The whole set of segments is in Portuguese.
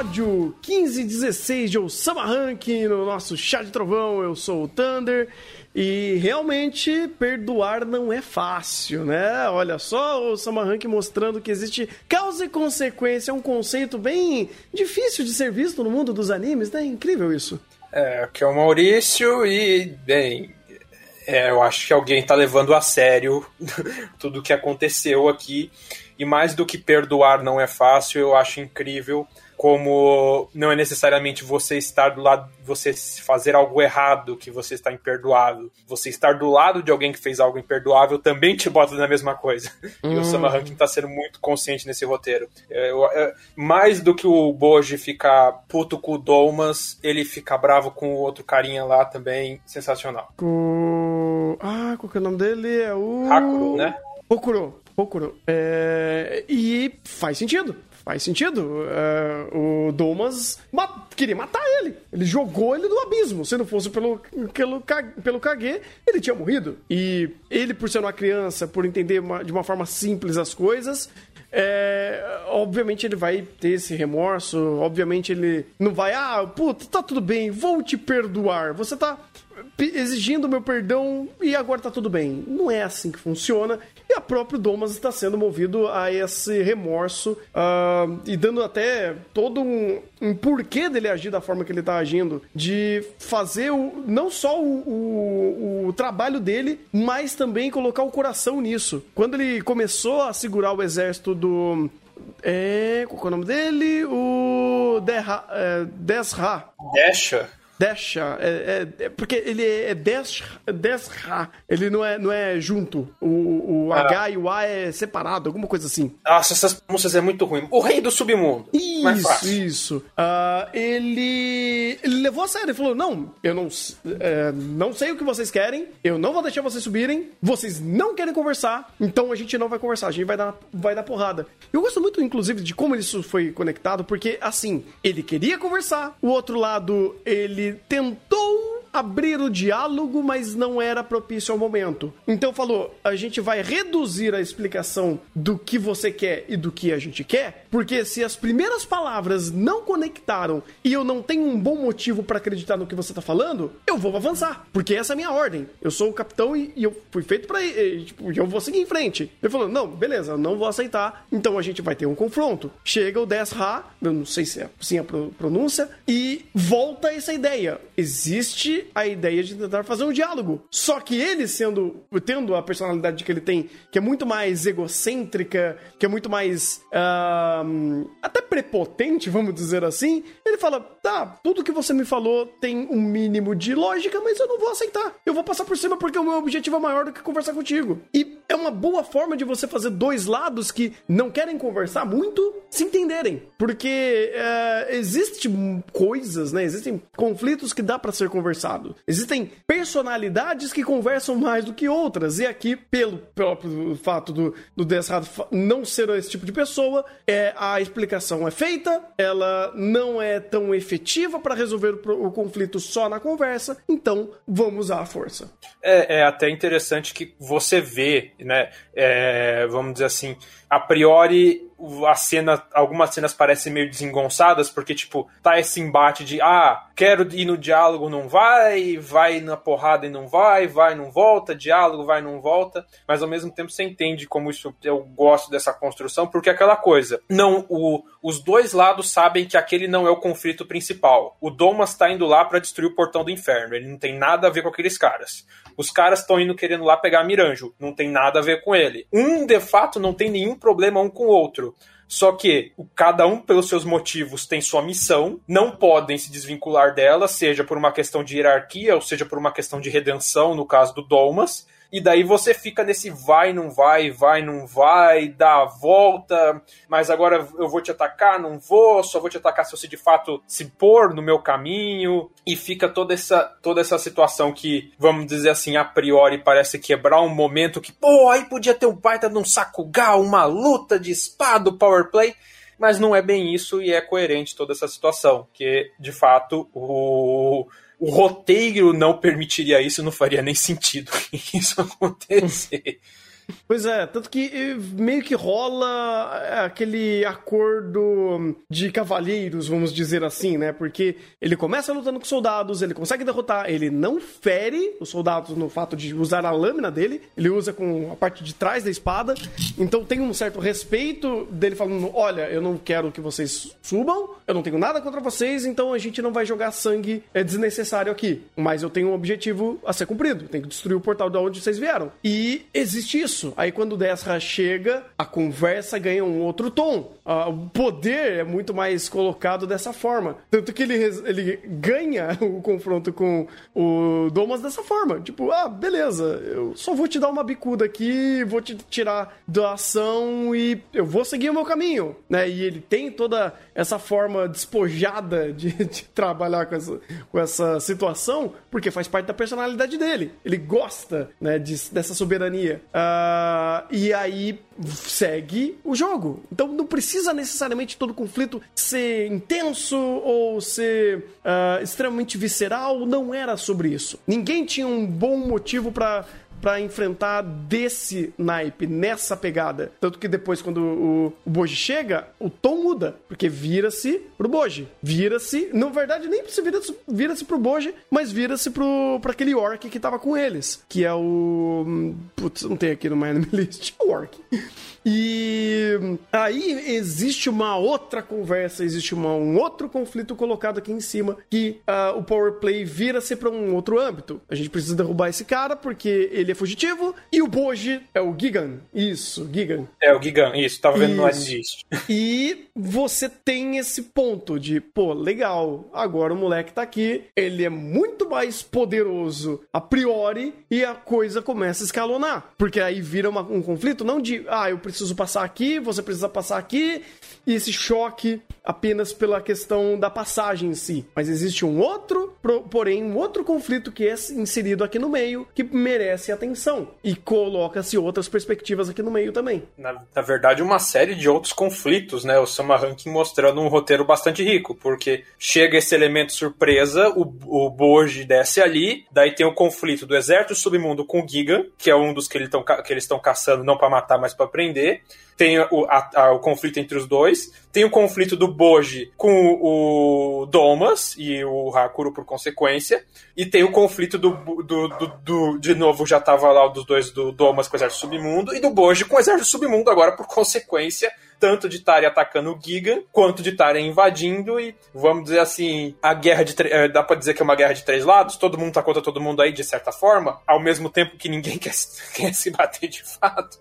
episódio 15 e 16 de Osama Ranking no nosso chá de trovão. Eu sou o Thunder e realmente perdoar não é fácil, né? Olha só o Osama mostrando que existe causa e consequência, é um conceito bem difícil de ser visto no mundo dos animes, né? Incrível isso. É, que é o Maurício e, bem, é, eu acho que alguém está levando a sério tudo o que aconteceu aqui. E mais do que perdoar não é fácil, eu acho incrível como não é necessariamente você estar do lado, você fazer algo errado que você está imperdoável. Você estar do lado de alguém que fez algo imperdoável também te bota na mesma coisa. Hum. E o Sama Rankin está sendo muito consciente nesse roteiro. É, é, mais do que o Boji ficar puto com o Domas, ele fica bravo com o outro carinha lá também. Sensacional. Com... Ah, qual que é o nome dele? É o. Hakuro, né? Okuro. Okuro. É... E faz sentido faz sentido. Uh, o Domas ma queria matar ele. Ele jogou ele do abismo. Se não fosse pelo, pelo, pelo Kage, ele tinha morrido. E ele, por ser uma criança, por entender uma, de uma forma simples as coisas, é, obviamente ele vai ter esse remorso, obviamente ele não vai, ah, puta, tá tudo bem, vou te perdoar. Você tá exigindo meu perdão e agora tá tudo bem. Não é assim que funciona. E a próprio Domas está sendo movido a esse remorso uh, e dando até todo um, um, porquê dele agir da forma que ele está agindo, de fazer o, não só o, o, o, trabalho dele, mas também colocar o coração nisso. Quando ele começou a segurar o exército do é, qual é o nome dele? O Derra, é, Desra. Desha. Desha, é, é, é, porque ele é Desha, Desha, ele não é, não é junto. O, o ah. H e o A é separado, alguma coisa assim. Nossa, essas pronúncias é muito ruim. O rei do submundo. Isso, isso. Uh, ele, ele levou a sério, ele falou: não, eu não, é, não sei o que vocês querem, eu não vou deixar vocês subirem, vocês não querem conversar, então a gente não vai conversar, a gente vai dar, vai dar porrada. Eu gosto muito, inclusive, de como isso foi conectado, porque assim, ele queria conversar, o outro lado, ele tentou abrir o diálogo, mas não era propício ao momento. Então falou: a gente vai reduzir a explicação do que você quer e do que a gente quer, porque se as primeiras palavras não conectaram e eu não tenho um bom motivo para acreditar no que você tá falando, eu vou avançar, porque essa é a minha ordem. Eu sou o capitão e, e eu fui feito para tipo, eu vou seguir em frente. Ele falou: não, beleza, não vou aceitar. Então a gente vai ter um confronto. Chega o Desra, eu não sei se é assim a pronúncia, e volta essa ideia. Existe a ideia de tentar fazer um diálogo. Só que ele sendo, tendo a personalidade que ele tem, que é muito mais egocêntrica, que é muito mais uh, até prepotente, vamos dizer assim, ele fala: tá, tudo que você me falou tem um mínimo de lógica, mas eu não vou aceitar. Eu vou passar por cima porque o meu objetivo é maior do que conversar contigo. E é uma boa forma de você fazer dois lados que não querem conversar muito se entenderem. Porque uh, existem coisas, né? Existem conflitos que dá para ser conversado Existem personalidades que conversam mais do que outras, e aqui, pelo próprio fato do, do Desrado não ser esse tipo de pessoa, é, a explicação é feita, ela não é tão efetiva para resolver o, o, conflito só na conversa, então vamos a força. É, é até interessante que você vê, né, é, vamos dizer assim, a priori a cena, algumas cenas parecem meio desengonçadas, porque, tipo, tá esse embate de, ah, quero ir no diálogo, não vai, vai na porrada e não vai, vai, não volta, diálogo, vai, não volta, mas ao mesmo tempo você entende como isso, eu gosto dessa construção, porque é aquela coisa, não, o, os dois lados sabem que aquele não é o conflito principal. O Domas tá indo lá para destruir o portão do inferno, ele não tem nada a ver com aqueles caras. Os caras estão indo querendo lá pegar Miranjo, não tem nada a ver com ele. Um, de fato, não tem nenhum problema um com o outro. Só que cada um, pelos seus motivos, tem sua missão, não podem se desvincular dela, seja por uma questão de hierarquia, ou seja por uma questão de redenção, no caso do Domas e daí você fica nesse vai, não vai, vai, não vai, dá a volta, mas agora eu vou te atacar, não vou, só vou te atacar se você de fato se pôr no meu caminho, e fica toda essa, toda essa situação que, vamos dizer assim, a priori parece quebrar um momento que, pô, aí podia ter um baita de um Sakugal, uma luta de espada, power play, mas não é bem isso e é coerente toda essa situação, que de fato o o roteiro não permitiria isso, não faria nem sentido isso acontecer. Pois é, tanto que eh, meio que rola eh, aquele acordo de cavalheiros, vamos dizer assim, né? Porque ele começa lutando com soldados, ele consegue derrotar, ele não fere os soldados no fato de usar a lâmina dele, ele usa com a parte de trás da espada, então tem um certo respeito dele falando: olha, eu não quero que vocês subam, eu não tenho nada contra vocês, então a gente não vai jogar sangue é desnecessário aqui. Mas eu tenho um objetivo a ser cumprido, tenho que destruir o portal de onde vocês vieram. E existe isso. Aí quando o Desra chega, a conversa ganha um outro tom. Uh, o poder é muito mais colocado dessa forma. Tanto que ele, ele ganha o confronto com o Domas dessa forma. Tipo, ah, beleza, eu só vou te dar uma bicuda aqui, vou te tirar da ação e eu vou seguir o meu caminho, né? E ele tem toda essa forma despojada de, de trabalhar com essa, com essa situação, porque faz parte da personalidade dele. Ele gosta, né, de, dessa soberania. Uh, e aí segue o jogo. Então não precisa necessariamente todo conflito ser intenso ou ser uh, extremamente visceral. Não era sobre isso. Ninguém tinha um bom motivo para para enfrentar desse naipe, nessa pegada. Tanto que depois, quando o, o Boji chega, o tom muda, porque vira-se pro Boji. Vira-se, na verdade, nem se vira-se vira pro Boji, mas vira-se pro, pra aquele orc que tava com eles, que é o. Hum, putz, não tem aqui no My Enemy List. O orc. E aí existe uma outra conversa, existe uma, um outro conflito colocado aqui em cima, que uh, o power play vira-se para um outro âmbito. A gente precisa derrubar esse cara porque ele é fugitivo e o Boji é o Gigan. Isso, Gigan. É o Gigan, isso, tava vendo isso. no disso. E você tem esse ponto de, pô, legal, agora o moleque tá aqui, ele é muito mais poderoso a priori e a coisa começa a escalonar. Porque aí vira uma, um conflito não de, ah, eu preciso preciso passar aqui, você precisa passar aqui, e esse choque apenas pela questão da passagem em si. Mas existe um outro, porém, um outro conflito que é inserido aqui no meio que merece atenção e coloca-se outras perspectivas aqui no meio também. Na, na, verdade, uma série de outros conflitos, né? O Sama Ranking mostrando um roteiro bastante rico, porque chega esse elemento surpresa, o, o desce ali, daí tem o conflito do exército submundo com o Giga, que é um dos que, ele tão, que eles estão caçando não para matar, mas para prender tem o, a, a, o conflito entre os dois, tem o conflito do Boji com o Domas e o Hakuro por consequência, e tem o conflito do, do, do, do de novo já tava lá dos dois do Domas com o exército submundo e do Boji com o exército submundo agora por consequência tanto de estarem atacando o Giga, quanto de estarem invadindo e, vamos dizer assim, a guerra de... Eh, dá pra dizer que é uma guerra de três lados, todo mundo tá contra todo mundo aí, de certa forma, ao mesmo tempo que ninguém quer, quer se bater de fato.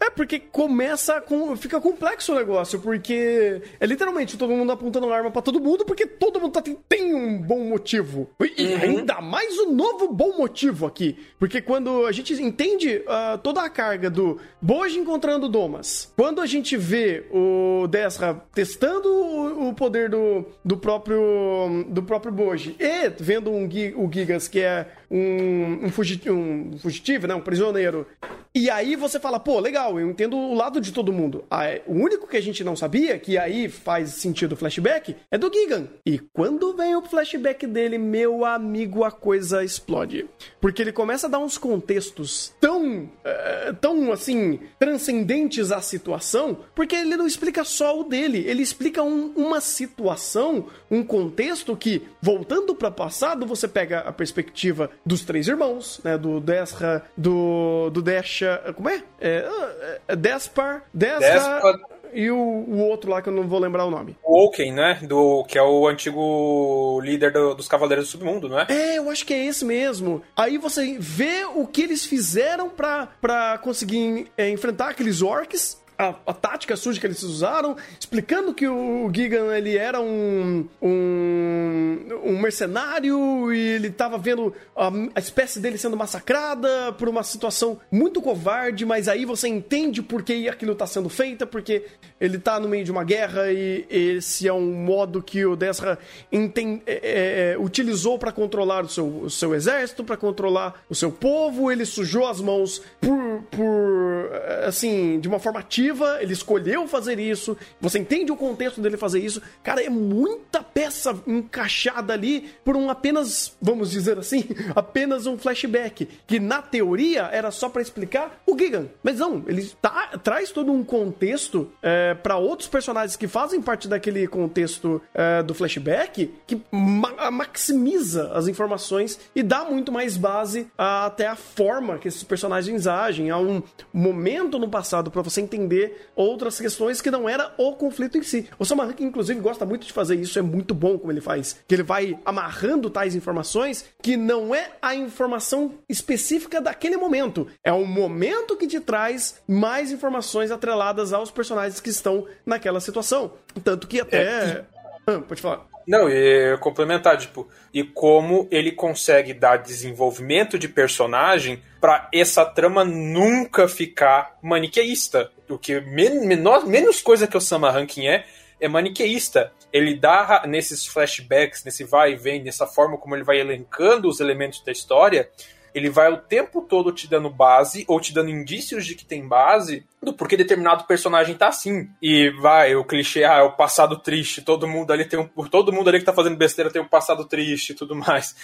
É, porque começa com. Fica complexo o negócio, porque é literalmente todo mundo apontando arma para todo mundo, porque todo mundo tá, tem, tem um bom motivo. E uhum. ainda mais um novo bom motivo aqui. Porque quando a gente entende uh, toda a carga do Boji encontrando Domas, quando a gente vê o Desra testando o, o poder do, do próprio do próprio Boji e vendo um, o Gigas que é um, um, fugitivo, um fugitivo, né, um prisioneiro, e aí você fala, pô, legal, eu entendo o lado de todo mundo. O único que a gente não sabia, que aí faz sentido o flashback, é do Gigan. E quando vem o flashback dele, meu amigo, a coisa explode. Porque ele começa a dar uns contextos tão, uh, tão assim, transcendentes à situação, porque ele não explica só o dele, ele explica um, uma situação, um contexto que, voltando para o passado, você pega a perspectiva dos três irmãos, né, do Desra, do, do Dash como é? é, é Despar. Despar. E o, o, outro lá que eu não vou lembrar o nome. O Oaken, né? Do, que é o antigo líder do, dos Cavaleiros do Submundo, não é? É, eu acho que é esse mesmo. Aí você vê o que eles fizeram pra, pra conseguir é, enfrentar aqueles orcs a, a, tática suja que eles usaram, explicando que o Gigan ele era um, um, um mercenário e ele estava vendo a, a, espécie dele sendo massacrada por uma situação muito covarde, mas aí você entende por que aquilo está sendo feito, porque ele está no meio de uma guerra e esse é um modo que o Desra é, é, é, utilizou para controlar o seu, o seu exército, para controlar o seu povo, ele sujou as mãos por, por assim, de uma forma ativa motiva, ele escolheu fazer isso, você entende o contexto dele fazer isso. Cara, é muita peça encaixada ali por um apenas, vamos dizer assim, apenas um flashback, que na teoria era só para explicar o Gigan. Mas não, ele tá, traz todo um contexto é, para outros personagens que fazem parte daquele contexto é, do flashback que ma maximiza as informações e dá muito mais base a, até a forma que esses personagens agem, a um momento no passado para você entender outras questões que não era o conflito em si. O Sam inclusive, gosta muito de fazer isso, é muito bom como ele faz. Que ele vai amarrando tais informações que não é a informação específica daquele momento. É o momento que te traz mais informações atreladas aos personagens que estão naquela situação. Tanto que até. É, ah, pode falar. Não, e complementar, tipo, e como ele consegue dar desenvolvimento de personagem para essa trama nunca ficar maniqueísta. O que men menos, coisa que o Sama Ranking é, é maniqueísta. Ele dá nesses flashbacks, nesse vai e vem, nessa forma como ele vai elencando os elementos da história, ele vai o tempo todo te dando base, ou te dando indícios de que tem base, do porquê determinado personagem tá assim. E vai, o clichê, ah, é o passado triste, todo mundo ali tem um. Todo mundo ali que tá fazendo besteira tem um passado triste e tudo mais.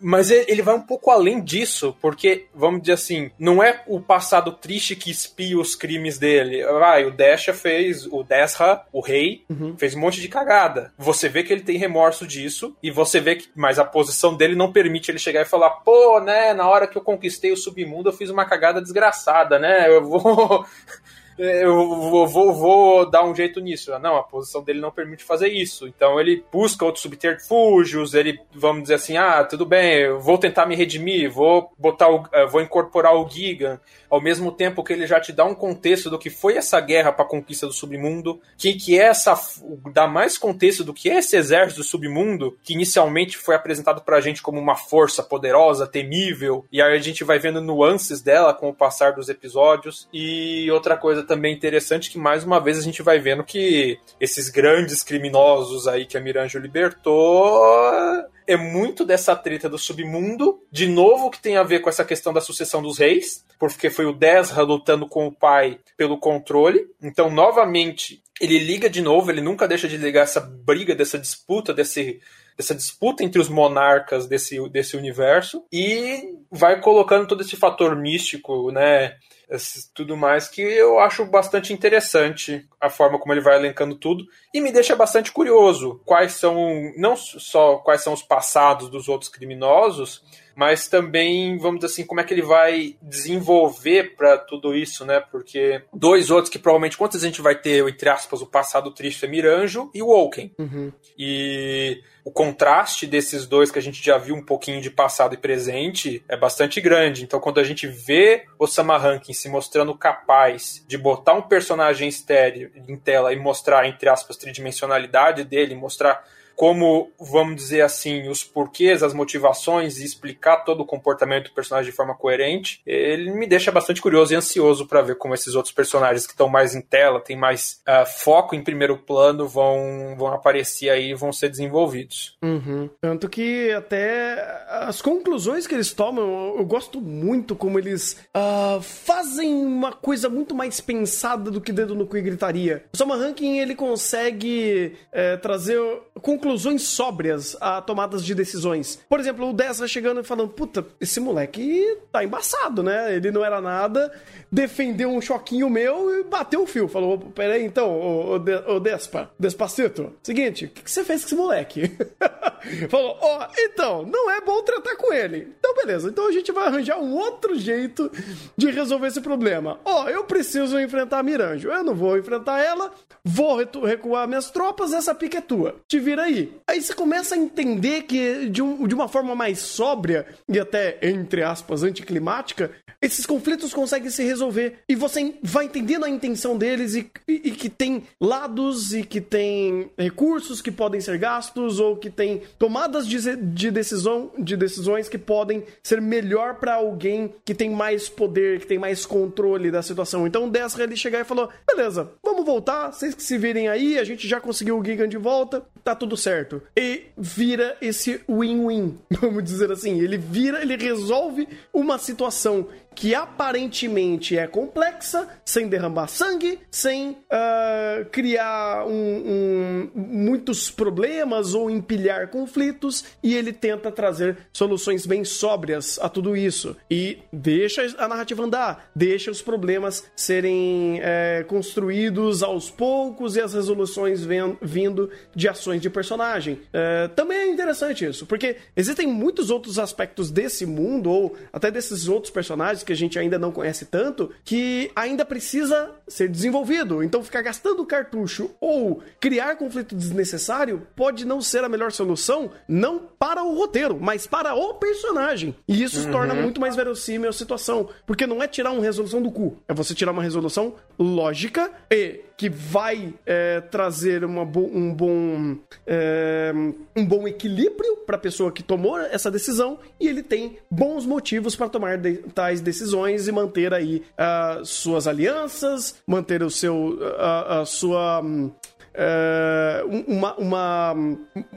Mas ele vai um pouco além disso, porque, vamos dizer assim, não é o passado triste que espia os crimes dele. Vai, o Desha fez, o Desra, o rei, uhum. fez um monte de cagada. Você vê que ele tem remorso disso, e você vê que, mas a posição dele não permite ele chegar e falar, pô, né, na hora que eu conquistei o submundo eu fiz uma cagada desgraçada, né, eu vou. Eu vou, vou, vou, dar um jeito nisso. Não, a posição dele não permite fazer isso. Então ele busca outros subterfúgios, ele, vamos dizer assim, ah, tudo bem, vou tentar me redimir, vou botar o, eh, vou incorporar o Gigan, ao mesmo tempo que ele já te dá um contexto do que foi essa guerra para a conquista do submundo, que, que é essa, dá mais contexto do que é esse exército do submundo, que inicialmente foi apresentado pra gente como uma força poderosa, temível, e aí a gente vai vendo nuances dela com o passar dos episódios. E outra coisa também interessante que mais uma vez a gente vai vendo que esses grandes criminosos aí que a Miranjo libertou é muito dessa treta do submundo, de novo que tem a ver com essa questão da sucessão dos reis, porque foi o Desra lutando com o pai pelo controle. Então, novamente, ele liga de novo, ele nunca deixa de ligar essa briga, dessa disputa, desse dessa disputa entre os monarcas desse, desse universo e vai colocando todo esse fator místico, né? tudo mais, que eu acho bastante interessante a forma como ele vai elencando tudo e me deixa bastante curioso quais são, não só quais são os passados dos outros criminosos, mas também, vamos dizer assim, como é que ele vai desenvolver para tudo isso, né? Porque dois outros que provavelmente, quantos a gente vai ter, entre aspas, o passado triste é Miranjo e o Woken. Uhum. E o contraste desses dois que a gente já viu um pouquinho de passado e presente é bastante grande. Então, quando a gente vê o Samarankin se mostrando capaz de botar um personagem estéreo em tela e mostrar, entre aspas, tridimensionalidade dele, mostrar como, vamos dizer assim, os porquês, as motivações e explicar todo o comportamento do personagem de forma coerente, ele me deixa bastante curioso e ansioso para ver como esses outros personagens que estão mais em tela, tem mais uh, foco em primeiro plano, vão, vão aparecer aí e vão ser desenvolvidos. Uhum. Tanto que até as conclusões que eles tomam, eu gosto muito como eles uh, fazem uma coisa muito mais pensada do que dedo no cu e gritaria. O Soma Ranking ele consegue é, trazer conclusões conclusões sóbrias a tomadas de decisões. Por exemplo, o Dessa chegando e falando: Puta, esse moleque tá embaçado, né? Ele não era nada, defendeu um choquinho meu e bateu o fio. Falou: Peraí, então, ô Despa, Despacito, seguinte, o que, que, você fez com esse moleque? Falou: Ó, oh, então, não é bom tratar com ele. Então, beleza, então a gente vai arranjar um outro jeito de resolver esse problema. Ó, oh, eu preciso enfrentar a Miranjo. Eu não vou enfrentar ela, vou recuar minhas tropas, essa pica é tua. Te vira aí aí. Aí você começa a entender que de, um, de uma forma mais sóbria e até, entre aspas, anticlimática, esses conflitos conseguem se resolver. E você vai entendendo a intenção deles e, e, e, que tem lados e que tem recursos que podem ser gastos ou que tem tomadas de, de, decisão, de decisões que podem ser melhor para alguém que tem mais poder, que tem mais controle da situação. Então o Desra ele chegar e falou: beleza, vamos voltar, vocês que se virem aí, a gente já conseguiu o Gigan de volta, tá tudo certo. E vira esse win-win, vamos dizer assim. Ele vira, ele resolve uma situação que aparentemente é complexa, sem derramar sangue, sem uh, criar um, um, muitos problemas ou empilhar conflitos, e ele tenta trazer soluções bem sóbrias a tudo isso. E deixa a narrativa andar, deixa os problemas serem é, construídos aos poucos e as resoluções vindo de ações de personagem. É, também é interessante isso, porque existem muitos outros aspectos desse mundo, ou até desses outros personagens que a gente ainda não conhece tanto, que ainda precisa ser desenvolvido. Então, ficar gastando cartucho ou criar conflito desnecessário pode não ser a melhor solução, não para o roteiro, mas para o personagem. E isso uhum. torna muito mais verossímil a situação, porque não é tirar uma resolução do cu, é você tirar uma resolução lógica e que vai é, trazer uma bo um, bom, é, um bom equilíbrio para a pessoa que tomou essa decisão e ele tem bons motivos para tomar de tais decisões e manter aí uh, suas alianças, manter o seu, uh, a sua é, uma, uma,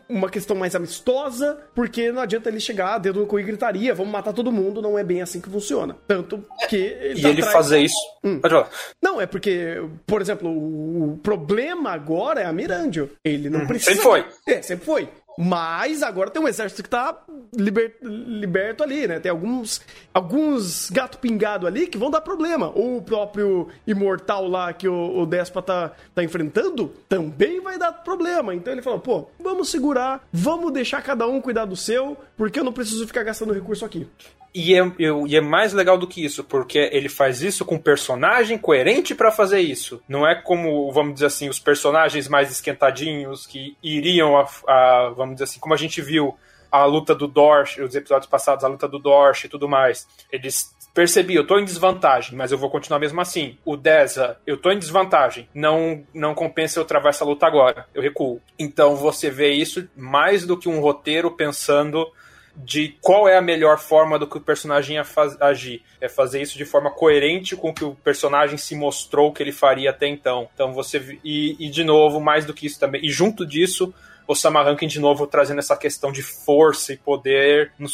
uma questão mais amistosa, porque não adianta ele chegar, dedo no cu e gritaria, vamos matar todo mundo, não é bem assim que funciona. Tanto que. Ele e tá ele atrás... fazer isso. Hum. Pode falar. Não, é porque, por exemplo, o problema agora é a Mirandio. Ele não uhum. precisa. Sempre foi. É, sempre foi. Mas agora tem um exército que tá liber, liberto ali, né? Tem alguns, alguns gato pingado ali que vão dar problema. O próprio imortal lá que o, o Déspota tá, tá enfrentando também vai dar problema. Então ele falou, pô, vamos segurar, vamos deixar cada um cuidar do seu, porque eu não preciso ficar gastando recurso aqui. E é, eu, e é mais legal do que isso, porque ele faz isso com personagem coerente para fazer isso. Não é como, vamos dizer assim, os personagens mais esquentadinhos que iriam a, a vamos dizer assim, como a gente viu a luta do Dorsch, os episódios passados, a luta do Dorsch e tudo mais. Eles percebi, eu tô em desvantagem, mas eu vou continuar mesmo assim. O Deza, eu tô em desvantagem. Não não compensa eu travar essa luta agora. Eu recuo. Então você vê isso mais do que um roteiro pensando de qual é a melhor forma do que o personagem faz, agir. É fazer isso de forma coerente com o que o personagem se mostrou que ele faria até então. Então você. E, e de novo, mais do que isso também. E junto disso, o Samarankin de novo trazendo essa questão de força e poder no,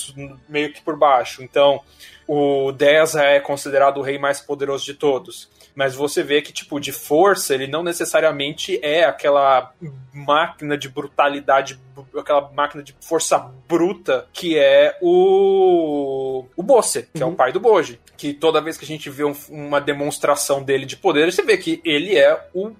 meio que por baixo. Então, o Deza é considerado o rei mais poderoso de todos mas você vê que, tipo, de força, ele não necessariamente é aquela máquina de brutalidade, aquela máquina de força bruta que é o. o Bosse, que uhum. é o uhum. pai do Boji. Que toda vez que a gente vê um, uma demonstração dele de poder, você vê que ele é o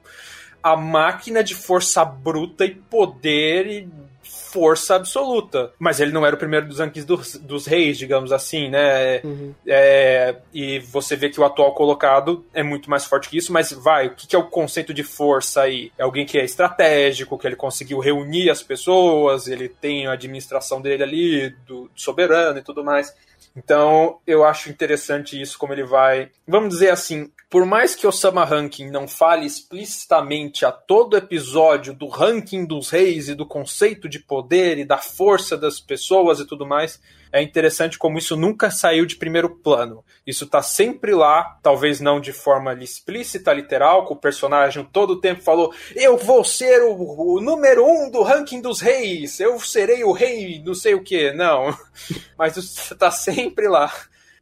a máquina de força bruta e poder e força absoluta. Mas ele não era o primeiro dos rankings dos, dos reis, digamos assim, né? Uhum. É, e você vê que o atual colocado é muito mais forte que isso, mas vai, o que, que é o conceito de força aí? É alguém que é estratégico, que ele conseguiu reunir as pessoas, ele tem a administração dele ali, do, do soberano e tudo mais. Então, eu acho interessante isso, como ele vai. Vamos dizer assim, por mais que Osama Ranking não fale explicitamente a todo episódio do ranking dos reis e do conceito de poder e da força das pessoas e tudo mais, é interessante como isso nunca saiu de primeiro plano. Isso tá sempre lá, talvez não de forma explícita, literal, com o personagem todo o tempo falou: Eu vou ser o, o número um do ranking dos reis, eu serei o rei, não sei o que. Não. Mas isso tá sempre lá.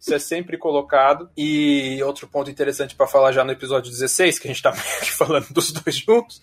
Isso é sempre colocado. E outro ponto interessante para falar já no episódio 16, que a gente tá falando dos dois juntos,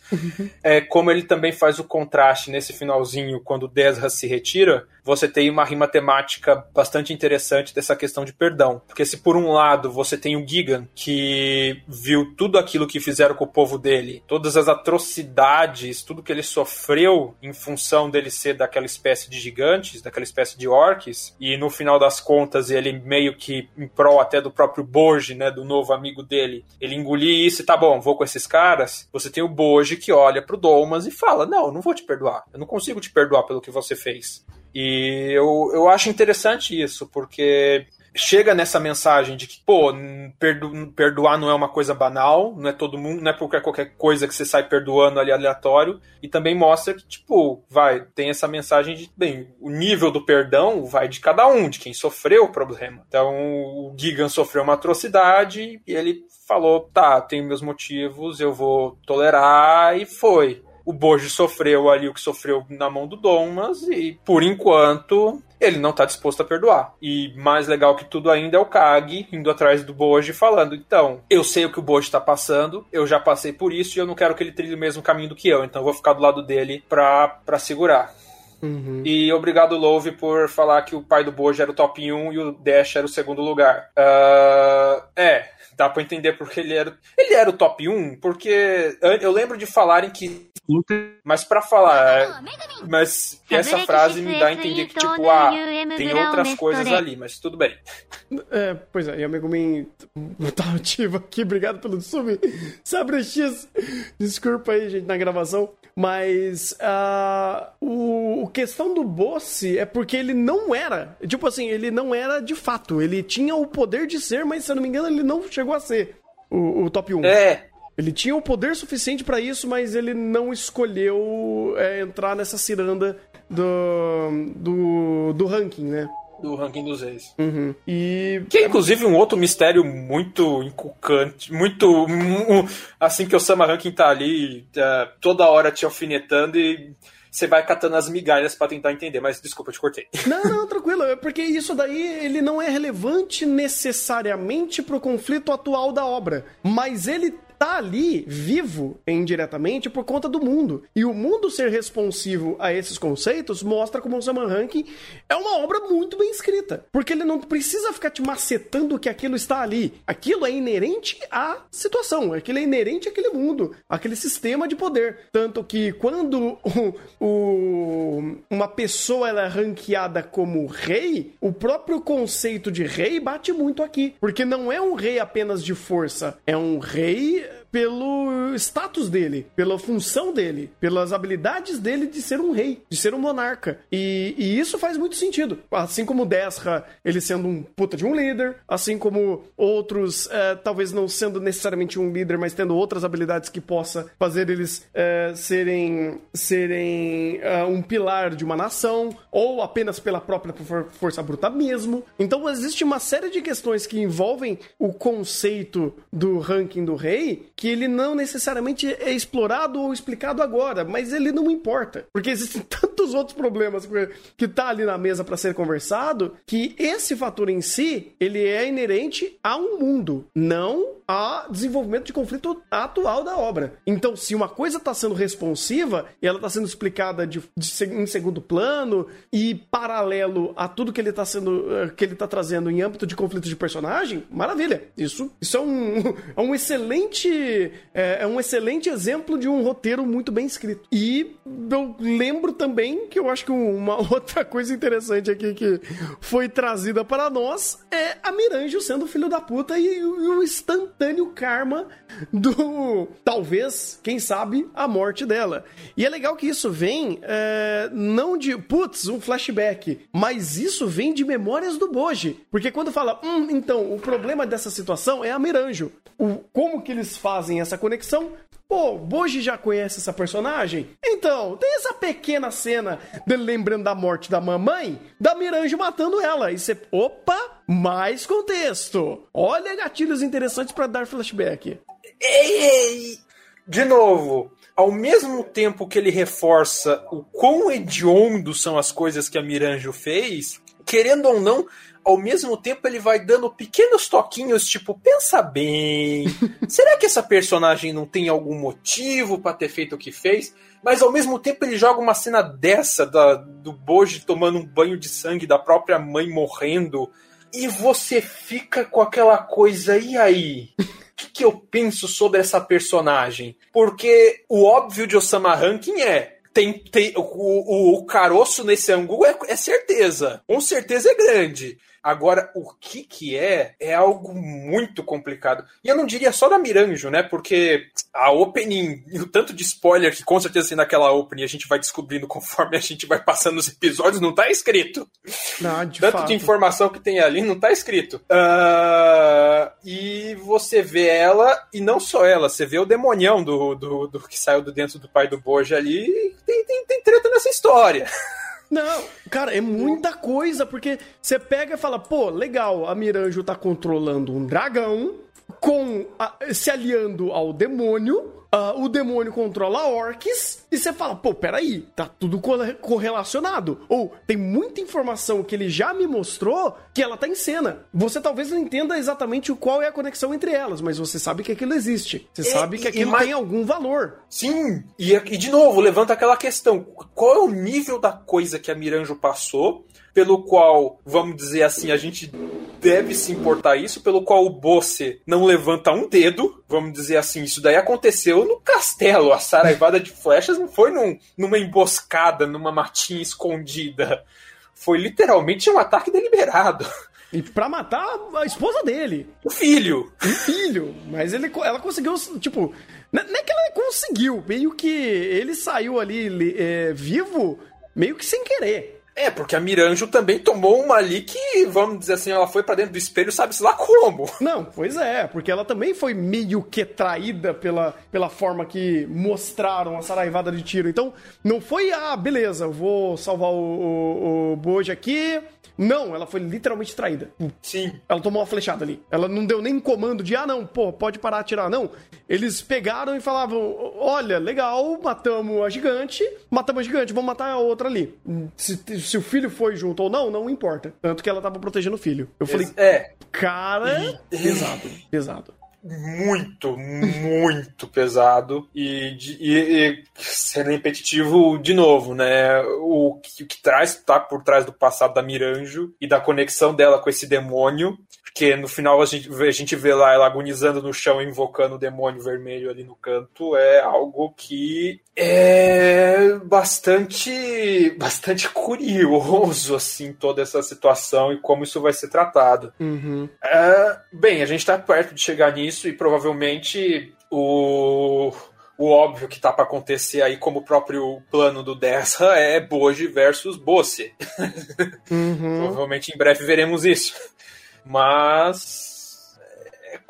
é como ele também faz o contraste nesse finalzinho, quando Desra se retira, você tem uma rima temática bastante interessante dessa questão de perdão. Porque se por um lado você tem o Gigan, que viu tudo aquilo que fizeram com o povo dele, todas as atrocidades, tudo que ele sofreu em função dele ser daquela espécie de gigantes, daquela espécie de orcs, e no final das contas ele meio que que em prol até do próprio Boji, né, do novo amigo dele, ele engolir isso e tá bom, vou com esses caras. Você tem o Boji que olha pro Domas e fala: Não, não vou te perdoar. Eu não consigo te perdoar pelo que você fez. E eu, eu acho interessante isso, porque chega nessa mensagem de que, pô, perdo, perdoar não é uma coisa banal, não é todo mundo, não é porque qualquer coisa que você sai perdoando ali aleatório, e também mostra que, tipo, vai, tem essa mensagem de, bem, o nível do perdão vai de cada um, de quem sofreu o problema. Então, o Gigan sofreu uma atrocidade e ele falou, tá, tenho meus motivos, eu vou tolerar, e foi o Boji sofreu ali o que sofreu na mão do Domas e, por enquanto, ele não está disposto a perdoar. E mais legal que tudo ainda é o Kag indo atrás do Boji falando: então, eu sei o que o Boji está passando, eu já passei por isso e eu não quero que ele trilhe o mesmo caminho do que eu, então eu vou ficar do lado dele pra, pra segurar. Uhum. E obrigado, Love, por falar que o pai do Boji era o top 1 e o Dash era o segundo lugar. Uh, é, dá pra entender porque ele era. Ele era o top 1, porque eu lembro de falarem que. Mas para falar. Mas essa frase me dá a entender que, tipo, ah, tem outras coisas ali, mas tudo bem. É, pois é, e a Megumin tá ativo aqui, obrigado pelo sub. Sabre X. Desculpa aí, gente, na gravação. Mas uh, o, o questão do boss é porque ele não era. Tipo assim, ele não era de fato. Ele tinha o poder de ser, mas se eu não me engano, ele não chegou a ser o, o top 1. É. Ele tinha o poder suficiente para isso, mas ele não escolheu é, entrar nessa ciranda do, do, do ranking, né? do ranking dos reis. Uhum. E... Que é inclusive um outro mistério muito inculcante, muito. assim que o Sama Ranking tá ali uh, toda hora te alfinetando e você vai catando as migalhas para tentar entender, mas desculpa, eu te cortei. Não, não, tranquilo, é porque isso daí ele não é relevante necessariamente pro conflito atual da obra, mas ele tá ali vivo indiretamente por conta do mundo. E o mundo ser responsivo a esses conceitos mostra como o Saman Ranking é uma obra muito bem escrita. Porque ele não precisa ficar te macetando que aquilo está ali. Aquilo é inerente à situação, aquilo é inerente àquele mundo, àquele sistema de poder. Tanto que quando o, o, uma pessoa ela é ranqueada como rei, o próprio conceito de rei bate muito aqui. Porque não é um rei apenas de força, é um rei pelo status dele, pela função dele, pelas habilidades dele de ser um rei, de ser um monarca. E, e isso faz muito sentido. Assim como Desra, ele sendo um puta de um líder, assim como outros, é, talvez não sendo necessariamente um líder, mas tendo outras habilidades que possa fazer eles é, serem, serem é, um pilar de uma nação, ou apenas pela própria força bruta mesmo. Então existe uma série de questões que envolvem o conceito do ranking do rei que ele não necessariamente é explorado ou explicado agora, mas ele não importa, porque existem tantos outros problemas que tá ali na mesa para ser conversado, que esse fator em si, ele é inerente a um mundo, não a desenvolvimento de conflito atual da obra. Então, se uma coisa está sendo responsiva e ela está sendo explicada de, de, em segundo plano e paralelo a tudo que ele está sendo eh, que ele tá trazendo em âmbito de conflito de personagem, maravilha. Isso, isso é um, é um excelente é, é um excelente exemplo de um roteiro muito bem escrito. E eu lembro também que eu acho que uma outra coisa interessante aqui que foi trazida para nós é a Miranjo sendo filho da puta e, e o instantâneo karma do talvez, quem sabe, a morte dela. E é legal que isso vem é, não de putz, um flashback, mas isso vem de memórias do Boji. Porque quando fala, hum, então, o problema dessa situação é a Miranjo. O, como que eles fazem essa conexão? Pô, Boji já conhece essa personagem? Então, tem essa pequena cena dele lembrando da morte da mamãe, da Miranjo matando ela. E você, opa, mais contexto. Olha gatilhos interessantes para dar flashback. Ei, ei, de novo, ao mesmo tempo que ele reforça o quão hediondo são as coisas que a Miranjo fez, querendo ou não, ao mesmo tempo ele vai dando pequenos toquinhos, tipo, pensa bem, será que essa personagem não tem algum motivo para ter feito o que fez? Mas ao mesmo tempo ele joga uma cena dessa da, do Boji tomando um banho de sangue da própria mãe morrendo e você fica com aquela coisa, e aí? O que, que eu penso sobre essa personagem? Porque o óbvio de Osama Rankin é tem, tem o, o, o, caroço nesse ângulo é, é, certeza. Com certeza é grande. Agora, o que que é, é algo muito complicado. E eu não diria só da Miranjo, né? Porque a opening, o tanto de spoiler que com certeza assim, naquela opening a gente vai descobrindo conforme a gente vai passando os episódios, não tá escrito. Não, de tanto fato. de informação que tem ali, não tá escrito. Uh, e você vê ela, e não só ela, você vê o demonião do, do, do que saiu do dentro do pai do Boja ali, tem, tem, tem treta nessa história. Não, cara, é muita coisa, porque você pega e fala, pô, legal, a Miranjo tá controlando um dragão, com a, se aliando ao demônio, Uh, o demônio controla orcs e você fala, pô, peraí, tá tudo correlacionado. Ou tem muita informação que ele já me mostrou que ela tá em cena. Você talvez não entenda exatamente qual é a conexão entre elas, mas você sabe que aquilo existe. Você é, sabe que aquilo tem algum valor. Sim, e, e de novo, levanta aquela questão: qual é o nível da coisa que a Miranjo passou? Pelo qual, vamos dizer assim, a gente deve se importar isso, pelo qual o Bosse não levanta um dedo, vamos dizer assim, isso daí aconteceu no castelo, a saraivada de flechas não foi num, numa emboscada, numa matinha escondida, foi literalmente um ataque deliberado. E pra matar a esposa dele. O filho. O filho. Mas ele, ela conseguiu, tipo. Não é que ela conseguiu, meio que ele saiu ali é, vivo, meio que sem querer. É, porque a Miranjo também tomou uma ali que, vamos dizer assim, ela foi para dentro do espelho, sabe-se lá como. Não, pois é, porque ela também foi meio que traída pela, pela forma que mostraram a saraivada de tiro. Então, não foi, ah, beleza, eu vou salvar o, o, o Boji aqui, não, ela foi literalmente traída. Sim. Ela tomou uma flechada ali. Ela não deu nem comando de, ah, não, pô, pode parar de atirar. Não. Eles pegaram e falavam: olha, legal, matamos a gigante, matamos a gigante, vamos matar a outra ali. Se, se o filho foi junto ou não, não importa. Tanto que ela tava protegendo o filho. Eu falei, é. cara, pesado, pesado muito, muito pesado e, e, e, sendo repetitivo de novo, né? O que, o que traz tá por trás do passado da Miranjo e da conexão dela com esse demônio porque no final a gente, a gente vê lá ela agonizando no chão, invocando o demônio vermelho ali no canto. É algo que é bastante, bastante curioso, assim, toda essa situação e como isso vai ser tratado. Uhum. É, bem, a gente tá perto de chegar nisso e provavelmente o o óbvio que tá para acontecer aí, como o próprio plano do Desra, é Boji versus Bosse. Uhum. Provavelmente em breve veremos isso. Mas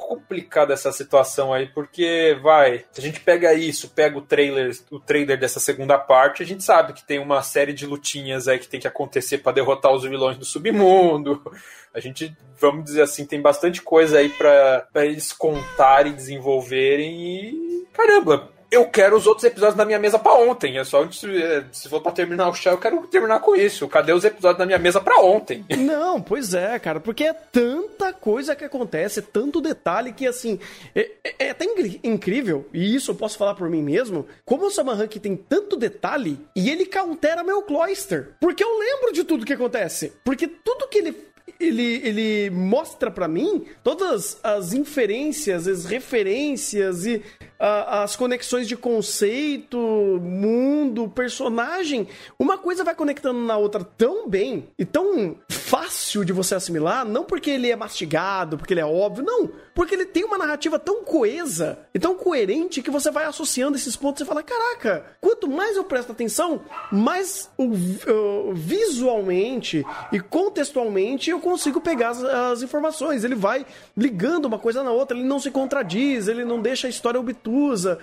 complicada essa situação aí, porque vai, se a gente pega isso, pega o trailer, o trailer dessa segunda parte, a gente sabe que tem uma série de lutinhas aí que tem que acontecer para derrotar os vilões do submundo. A gente, vamos dizer assim, tem bastante coisa aí para eles contarem, desenvolverem e caramba, eu quero os outros episódios na minha mesa para ontem. É só é, se for para terminar o chá, eu quero terminar com isso. Cadê os episódios na minha mesa para ontem? Não, pois é, cara, porque é tanta coisa que acontece, tanto detalhe que assim é, é, é até incrível. E isso eu posso falar por mim mesmo. Como o Saman tem tanto detalhe e ele countera meu Cloyster, porque eu lembro de tudo que acontece. Porque tudo que ele ele, ele mostra para mim todas as inferências, as referências e as conexões de conceito, mundo, personagem, uma coisa vai conectando na outra tão bem e tão fácil de você assimilar, não porque ele é mastigado, porque ele é óbvio, não, porque ele tem uma narrativa tão coesa e tão coerente que você vai associando esses pontos e fala: caraca, quanto mais eu presto atenção, mais uh, visualmente e contextualmente eu consigo pegar as, as informações. Ele vai ligando uma coisa na outra, ele não se contradiz, ele não deixa a história obtusa usa.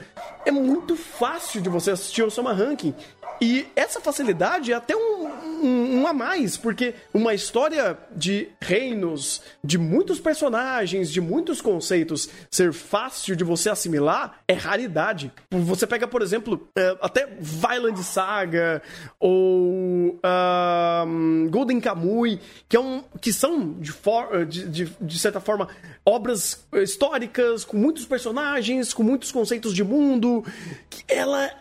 É muito fácil de você assistir o Soma Ranking. E essa facilidade é até um, um, um, a mais, porque uma história de reinos, de muitos personagens, de muitos conceitos ser fácil de você assimilar é raridade. Você pega, por exemplo, é, até Violent Saga ou Golden Kamuy, que, é um, que são, de, for, de, de, de certa forma, obras históricas com muitos personagens, com muitos conceitos de mundo. Ela,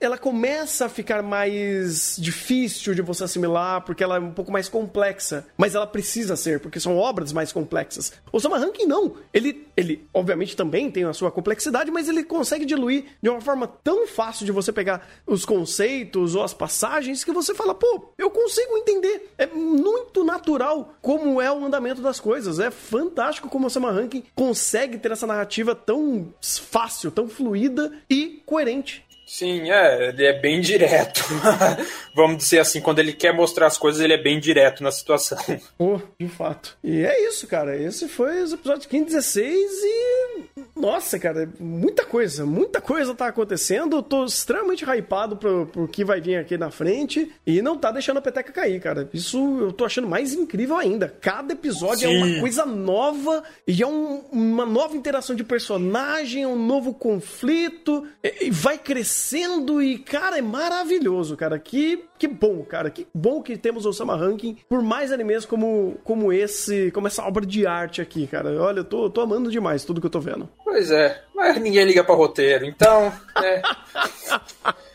ela começa a ficar mais difícil de você assimilar, porque ela é um pouco mais complexa. Mas ela precisa ser, porque são obras mais complexas. O Sama Ranking não. Ele, ele, obviamente, também tem a sua complexidade, mas ele consegue diluir de uma forma tão fácil de você pegar os conceitos ou as passagens que você fala, pô, eu consigo entender. É muito natural como é o andamento das coisas. É fantástico como o Sama Ranking consegue ter essa narrativa tão fácil, tão fluida e coerente. Sim, é, ele é bem direto. Vamos dizer assim, quando ele quer mostrar as coisas, ele é bem direto na situação. Oh, de fato. E é isso, cara. Esse foi os episódios 15 e 16 e. Nossa, cara, muita coisa, muita coisa tá acontecendo. Eu tô extremamente hypado pro, pro que vai vir aqui na frente e não tá deixando a peteca cair, cara. Isso eu tô achando mais incrível ainda. Cada episódio Sim. é uma coisa nova e é um, uma nova interação de personagem, um novo conflito e vai crescer crescendo e, cara, é maravilhoso, cara. Que, que bom, cara. Que bom que temos o Osama Ranking por mais animes como, como esse, como essa obra de arte aqui, cara. Olha, eu tô, tô amando demais tudo que eu tô vendo. Pois é, mas ninguém liga pra roteiro, então. É.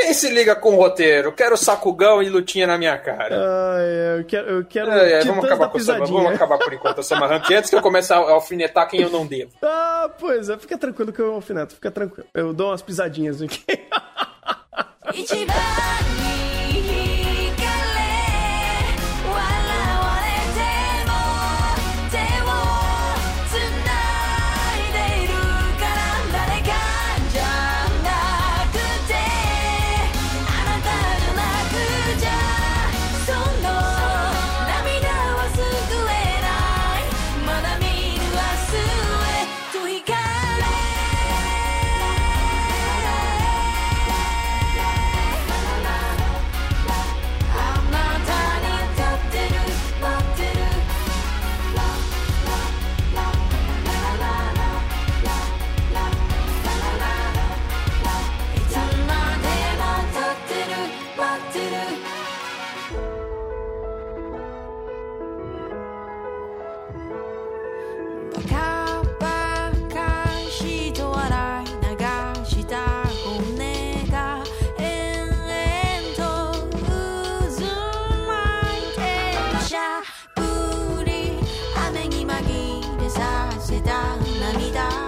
Quem se liga com o roteiro? Quero sacugão e lutinha na minha cara. Ah, é, eu quero, eu quero é, é, vamos acabar com Sama, Vamos acabar por enquanto Sama Rank antes que eu comece a alfinetar quem eu não devo. Ah, pois é. Fica tranquilo que eu alfineto. Fica tranquilo. Eu dou umas pisadinhas aqui. した涙。